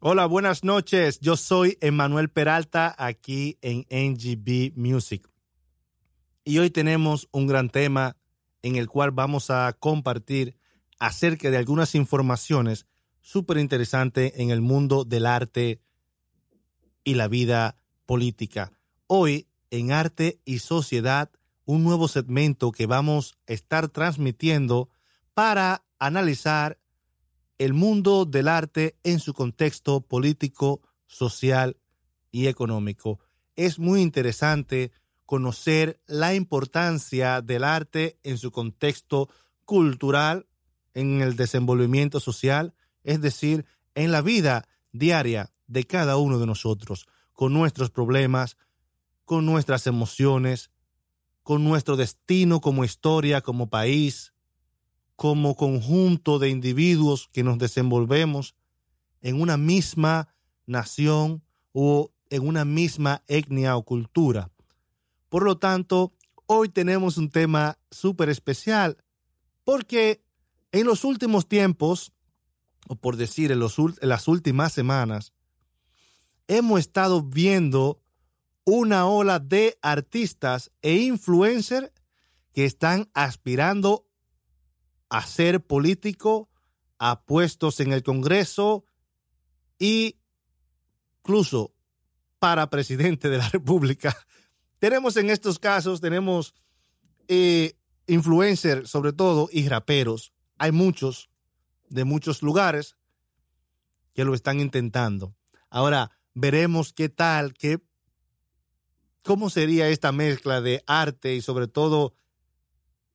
Hola, buenas noches. Yo soy Emanuel Peralta aquí en NGB Music. Y hoy tenemos un gran tema en el cual vamos a compartir acerca de algunas informaciones súper interesantes en el mundo del arte y la vida política. Hoy, en Arte y Sociedad, un nuevo segmento que vamos a estar transmitiendo para analizar el mundo del arte en su contexto político, social y económico. Es muy interesante conocer la importancia del arte en su contexto cultural, en el desenvolvimiento social, es decir, en la vida diaria de cada uno de nosotros, con nuestros problemas, con nuestras emociones, con nuestro destino como historia, como país, como conjunto de individuos que nos desenvolvemos en una misma nación o en una misma etnia o cultura. Por lo tanto, hoy tenemos un tema súper especial porque en los últimos tiempos, o por decir en, en las últimas semanas, hemos estado viendo una ola de artistas e influencers que están aspirando a ser político, a puestos en el Congreso e incluso para presidente de la República. Tenemos en estos casos, tenemos eh, influencers sobre todo y raperos. Hay muchos de muchos lugares que lo están intentando. Ahora veremos qué tal, qué, cómo sería esta mezcla de arte y sobre todo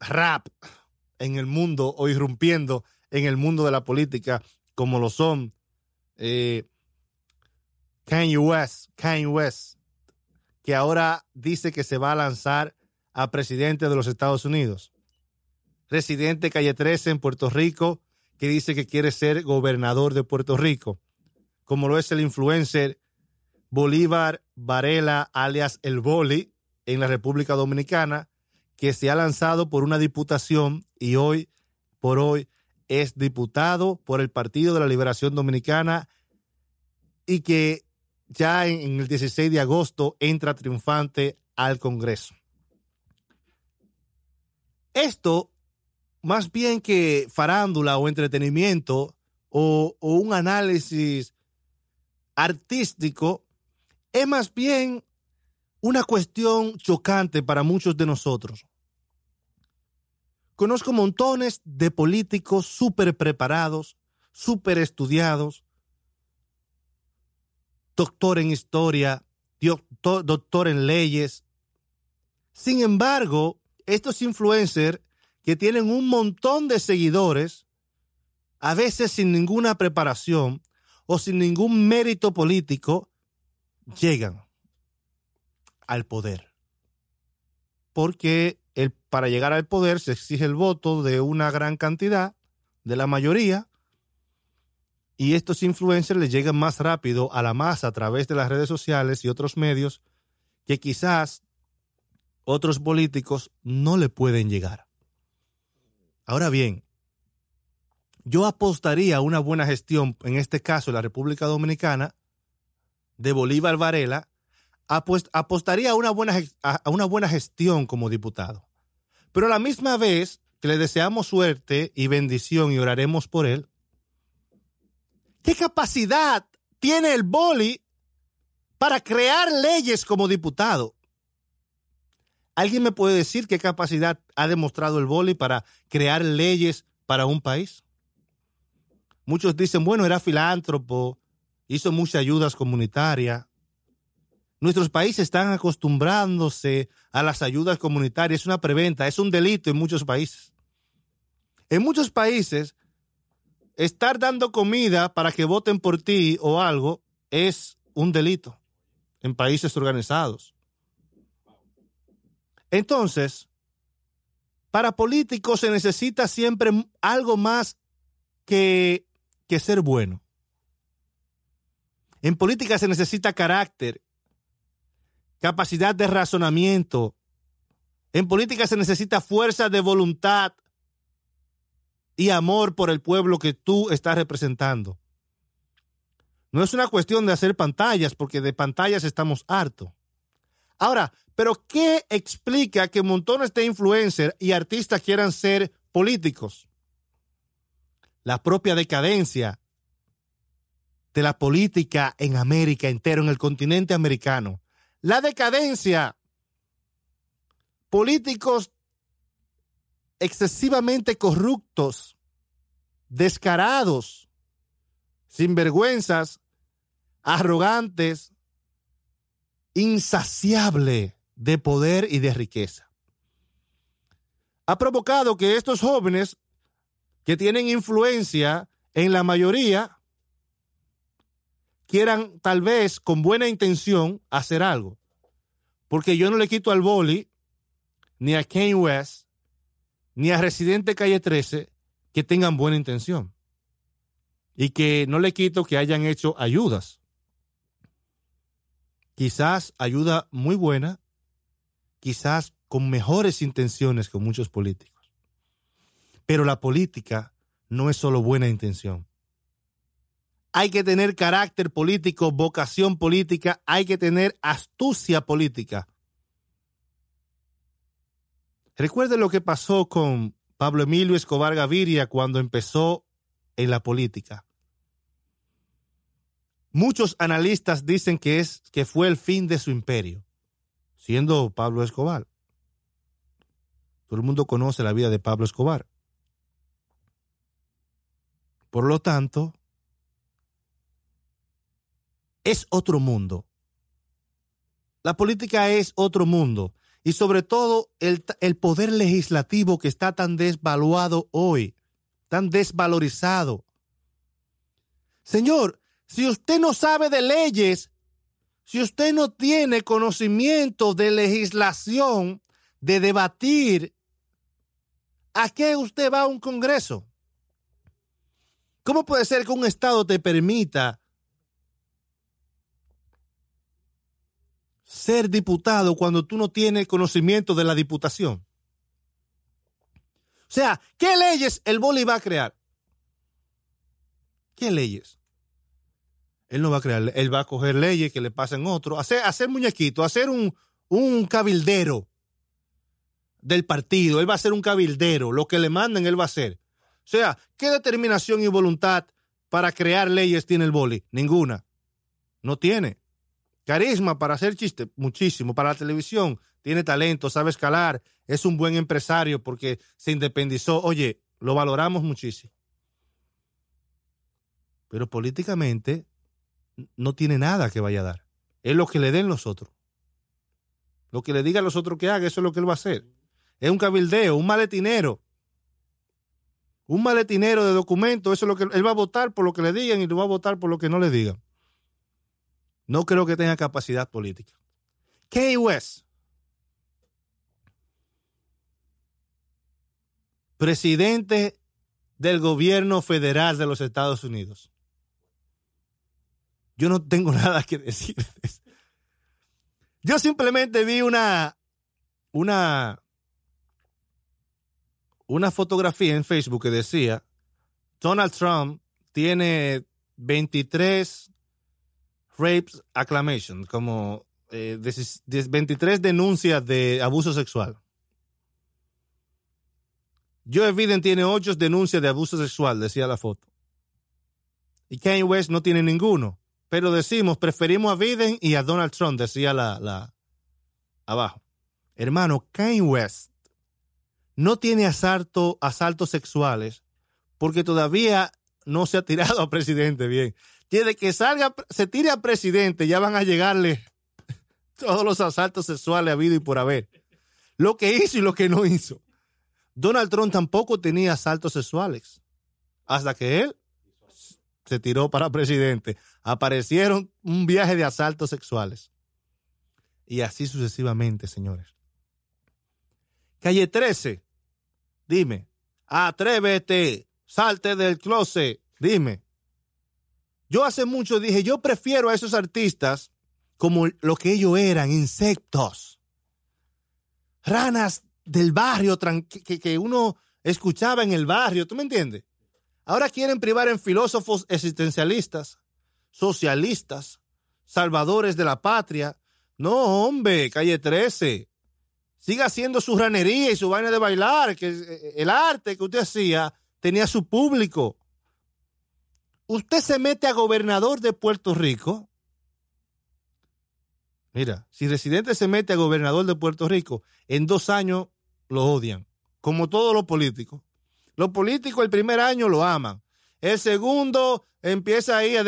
rap en el mundo o irrumpiendo en el mundo de la política como lo son eh, Kanye West, Kanye West, que ahora dice que se va a lanzar a presidente de los Estados Unidos. Residente Calle 13 en Puerto Rico, que dice que quiere ser gobernador de Puerto Rico, como lo es el influencer Bolívar Varela, alias El Boli, en la República Dominicana, que se ha lanzado por una diputación y hoy por hoy es diputado por el Partido de la Liberación Dominicana y que ya en, el 16 de agosto entra triunfante al Congreso. Esto, más bien que farándula o entretenimiento o, o un análisis artístico, es más bien una cuestión chocante para muchos de nosotros. Conozco montones de políticos súper preparados, súper estudiados, doctor en historia, doctor en leyes. Sin embargo, estos influencers que tienen un montón de seguidores, a veces sin ninguna preparación o sin ningún mérito político, llegan al poder. Porque el, para llegar al poder se exige el voto de una gran cantidad, de la mayoría, y estos influencers les llegan más rápido a la masa a través de las redes sociales y otros medios que quizás otros políticos no le pueden llegar. Ahora bien, yo apostaría a una buena gestión, en este caso en la República Dominicana, de Bolívar Varela, apostaría a una, buena, a una buena gestión como diputado. Pero a la misma vez que le deseamos suerte y bendición y oraremos por él, ¿qué capacidad tiene el boli para crear leyes como diputado? ¿Alguien me puede decir qué capacidad ha demostrado el boli para crear leyes para un país? Muchos dicen, bueno, era filántropo, hizo muchas ayudas comunitarias. Nuestros países están acostumbrándose a las ayudas comunitarias. Es una preventa, es un delito en muchos países. En muchos países, estar dando comida para que voten por ti o algo es un delito en países organizados. Entonces, para políticos se necesita siempre algo más que, que ser bueno. En política se necesita carácter, capacidad de razonamiento. En política se necesita fuerza de voluntad y amor por el pueblo que tú estás representando. No es una cuestión de hacer pantallas, porque de pantallas estamos hartos. Ahora, pero ¿qué explica que montones de influencers y artistas quieran ser políticos? La propia decadencia de la política en América entero, en el continente americano. La decadencia. Políticos excesivamente corruptos, descarados, sinvergüenzas, arrogantes, insaciable de poder y de riqueza. Ha provocado que estos jóvenes que tienen influencia en la mayoría quieran tal vez con buena intención hacer algo. Porque yo no le quito al Boli, ni a Kanye West, ni a Residente Calle 13 que tengan buena intención. Y que no le quito que hayan hecho ayudas. Quizás ayuda muy buena, quizás con mejores intenciones que muchos políticos. Pero la política no es solo buena intención. Hay que tener carácter político, vocación política, hay que tener astucia política. Recuerde lo que pasó con Pablo Emilio Escobar Gaviria cuando empezó en la política. Muchos analistas dicen que es que fue el fin de su imperio, siendo Pablo Escobar. Todo el mundo conoce la vida de Pablo Escobar. Por lo tanto, es otro mundo. La política es otro mundo. Y sobre todo el, poder legislativo que está tan desvaluado hoy, tan desvalorizado. Señor, si usted no sabe de leyes, si usted no tiene conocimiento de legislación, de debatir, ¿a qué usted va a un Congreso? ¿Cómo puede ser que un Estado te permita ser diputado cuando tú no tienes conocimiento de la diputación? O sea, ¿qué leyes el boli va a crear? ¿Qué leyes? Él no va a crear, él va a coger leyes que le pasen otro, hacer, hacer muñequito, hacer un, un cabildero del partido, él va a ser un cabildero, lo que le manden él va a hacer. O sea, ¿qué determinación y voluntad para crear leyes tiene el boli? Ninguna. No tiene. Carisma para hacer chiste, muchísimo. Para la televisión, tiene talento, sabe escalar, es un buen empresario porque se independizó. Oye, lo valoramos muchísimo. Pero políticamente no tiene nada que vaya a dar. Es lo que le den los otros. Lo que le digan los otros que haga, eso es lo que él va a hacer. Es un cabildeo, un maletinero. Un maletinero de documentos, eso es lo que él va a votar por lo que le digan y lo va a votar por lo que no le digan. No creo que tenga capacidad política. Kanye West, presidente del gobierno federal de los Estados Unidos. Yo no tengo nada que decir. Yo simplemente vi una, una, una fotografía en Facebook que decía, Donald Trump tiene 23 rapes acclamation, como 23 eh, denuncias de abuso sexual. Joe Biden tiene 8 denuncias de abuso sexual, decía la foto. Y Kanye West no tiene ninguno. Pero decimos, preferimos a Biden y a Donald Trump, decía la, la abajo. Hermano, Kanye West no tiene asalto, asaltos sexuales porque todavía no se ha tirado a presidente bien. Tiene que salga, se tire a presidente, ya van a llegarle todos los asaltos sexuales habido y por haber. Lo que hizo y lo que no hizo. Donald Trump tampoco tenía asaltos sexuales. Hasta que él se tiró para presidente. Aparecieron un viaje de asaltos sexuales. Y así sucesivamente, señores. Calle 13, dime, atrévete, salte del closet, dime. Yo hace mucho dije, yo prefiero a esos artistas como lo que ellos eran, insectos, ranas del barrio que, que uno escuchaba en el barrio, ¿tú me entiendes? Ahora quieren privar en filósofos existencialistas, socialistas, salvadores de la patria. No, hombre, calle 13. Siga haciendo su ranería y su vaina de bailar, que eh, el arte que usted hacía tenía su público. Usted se mete a gobernador de Puerto Rico. Mira, si residente se mete a gobernador de Puerto Rico, en dos años lo odian, como todos los políticos. Los políticos el primer año lo aman. El segundo empieza ahí a,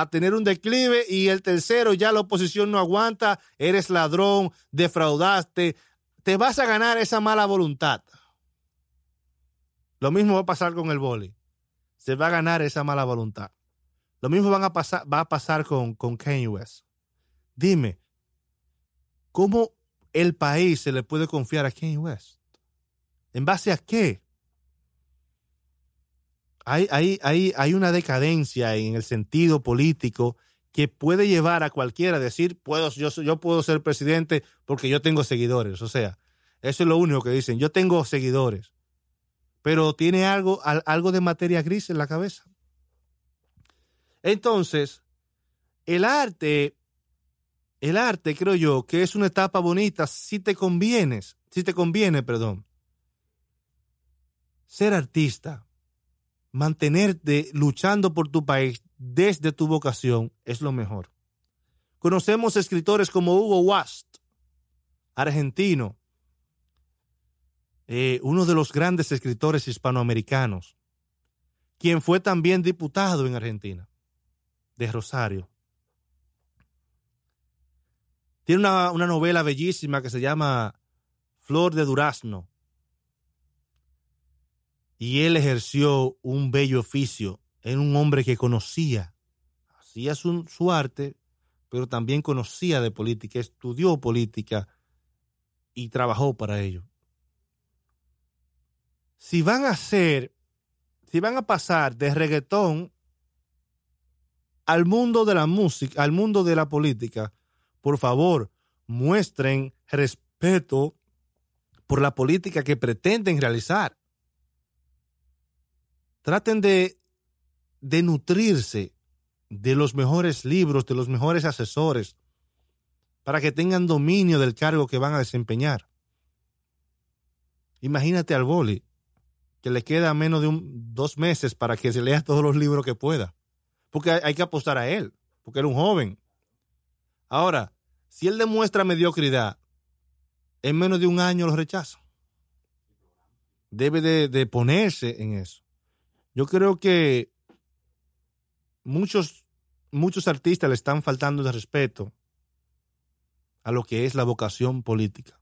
a, tener un declive y el tercero ya la oposición no aguanta, eres ladrón, defraudaste, te vas a ganar esa mala voluntad. Lo mismo va a pasar con el boli. Se va a ganar esa mala voluntad. Lo mismo van a pasar, va a pasar con, con Kanye West. Dime, ¿cómo el país se le puede confiar a Kanye West? ¿En base a qué? Hay, hay, una decadencia en el sentido político que puede llevar a cualquiera a decir, puedo, yo, yo puedo ser presidente porque yo tengo seguidores. O sea, eso es lo único que dicen, yo tengo seguidores. Pero tiene algo, algo de materia gris en la cabeza. Entonces, el arte el arte, creo yo, que es una etapa bonita si te convienes, si te conviene, perdón. Ser artista, mantenerte luchando por tu país desde tu vocación es lo mejor. Conocemos escritores como Hugo Wast, argentino, eh, uno de los grandes escritores hispanoamericanos, quien fue también diputado en Argentina, de Rosario. Tiene una, novela bellísima que se llama Flor de Durazno. Y él ejerció un bello oficio. Era un hombre que conocía, hacía su, su arte, pero también conocía de política, estudió política y trabajó para ello. Si van a hacer, si van a pasar de reggaetón al mundo de la música, al mundo de la política, por favor, muestren respeto por la política que pretenden realizar. Traten de, de nutrirse de los mejores libros, de los mejores asesores, para que tengan dominio del cargo que van a desempeñar. Imagínate al boli, que le queda menos de un, dos meses para que se lea todos los libros que pueda, porque hay, que apostar a él, porque era un joven. Ahora, si él demuestra mediocridad, en menos de un año lo rechaza. Debe de, ponerse en eso. Yo creo que muchos, muchos artistas le están faltando de respeto a lo que es la vocación política,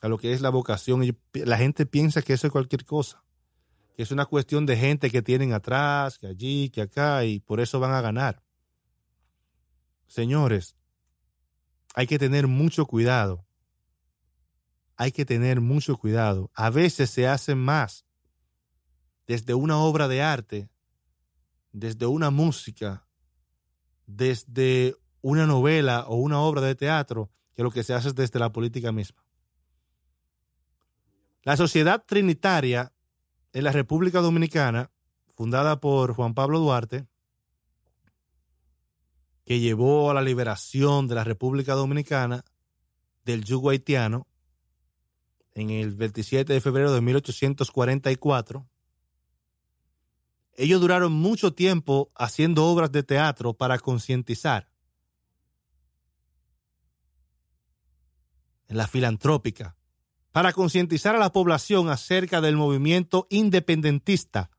a lo que es la vocación. La gente piensa que eso es cualquier cosa, que es una cuestión de gente que tienen atrás, que allí, que acá, y por eso van a ganar. Señores, hay que tener mucho cuidado. Hay que tener mucho cuidado. A veces se hace más desde una obra de arte, desde una música, desde una novela o una obra de teatro, que lo que se hace desde la política misma. La Sociedad Trinitaria en la República Dominicana, fundada por Juan Pablo Duarte, que llevó a la liberación de la República Dominicana del yugo haitiano en el 27 de febrero de 1844. Ellos duraron mucho tiempo haciendo obras de teatro para concientizar en la filantrópica, para concientizar a la población acerca del movimiento independentista.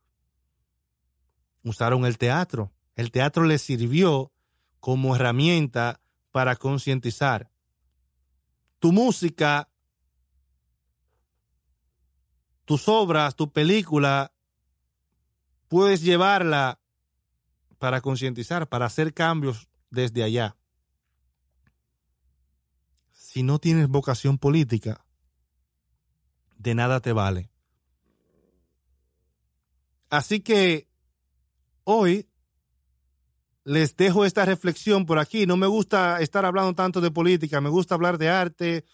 Usaron el teatro. El teatro les sirvió como herramienta para concientizar. Tu música, tus obras, tu película, puedes llevarla para concientizar, para hacer cambios desde allá. Si no tienes vocación política, de nada te vale. Así que hoy les dejo esta reflexión por aquí. No me gusta estar hablando tanto de política, me gusta hablar de arte,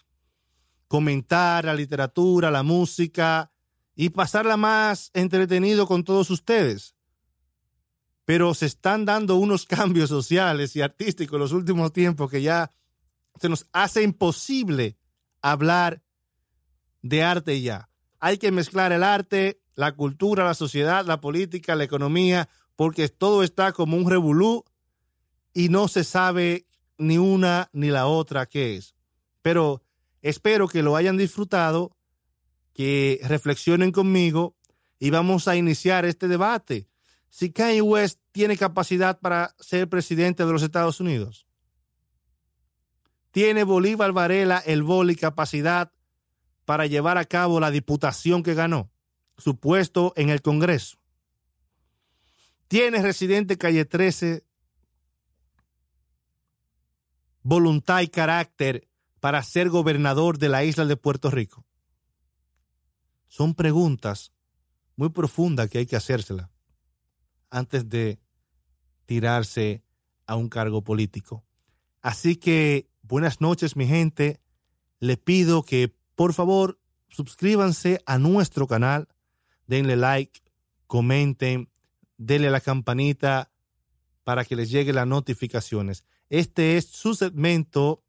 comentar la literatura, la música y pasarla más entretenido con todos ustedes. pero se están dando unos cambios sociales y artísticos en los últimos tiempos que ya se nos hace imposible hablar de arte ya. Hay que mezclar el arte, la cultura, la sociedad, la política, la economía, porque todo está como un revolú y no se sabe ni una ni la otra qué es. Pero espero que lo hayan disfrutado, que reflexionen conmigo y vamos a iniciar este debate. Si Kanye West tiene capacidad para ser presidente de los Estados Unidos, tiene Bolívar Varela el boli capacidad para llevar a cabo la diputación que ganó, su puesto en el Congreso. Tiene residente calle 13 voluntad y carácter para ser gobernador de la isla de Puerto Rico. Son preguntas muy profundas que hay que hacérselas antes de tirarse a un cargo político. Así que buenas noches mi gente. Le pido que por favor suscríbanse a nuestro canal, denle like, comenten, denle la campanita para que les llegue las notificaciones. Este es su segmento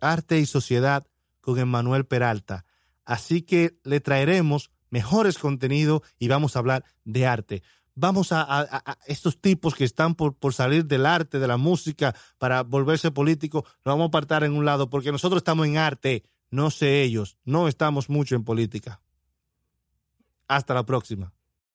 Arte y Sociedad con Emmanuel Peralta. Así que le traeremos mejores contenidos y vamos a hablar de arte. Vamos a, estos tipos que están por, por, salir del arte, de la música, para volverse políticos, lo vamos a apartar en un lado, porque nosotros estamos en arte, no sé ellos, no estamos mucho en política. Hasta la próxima.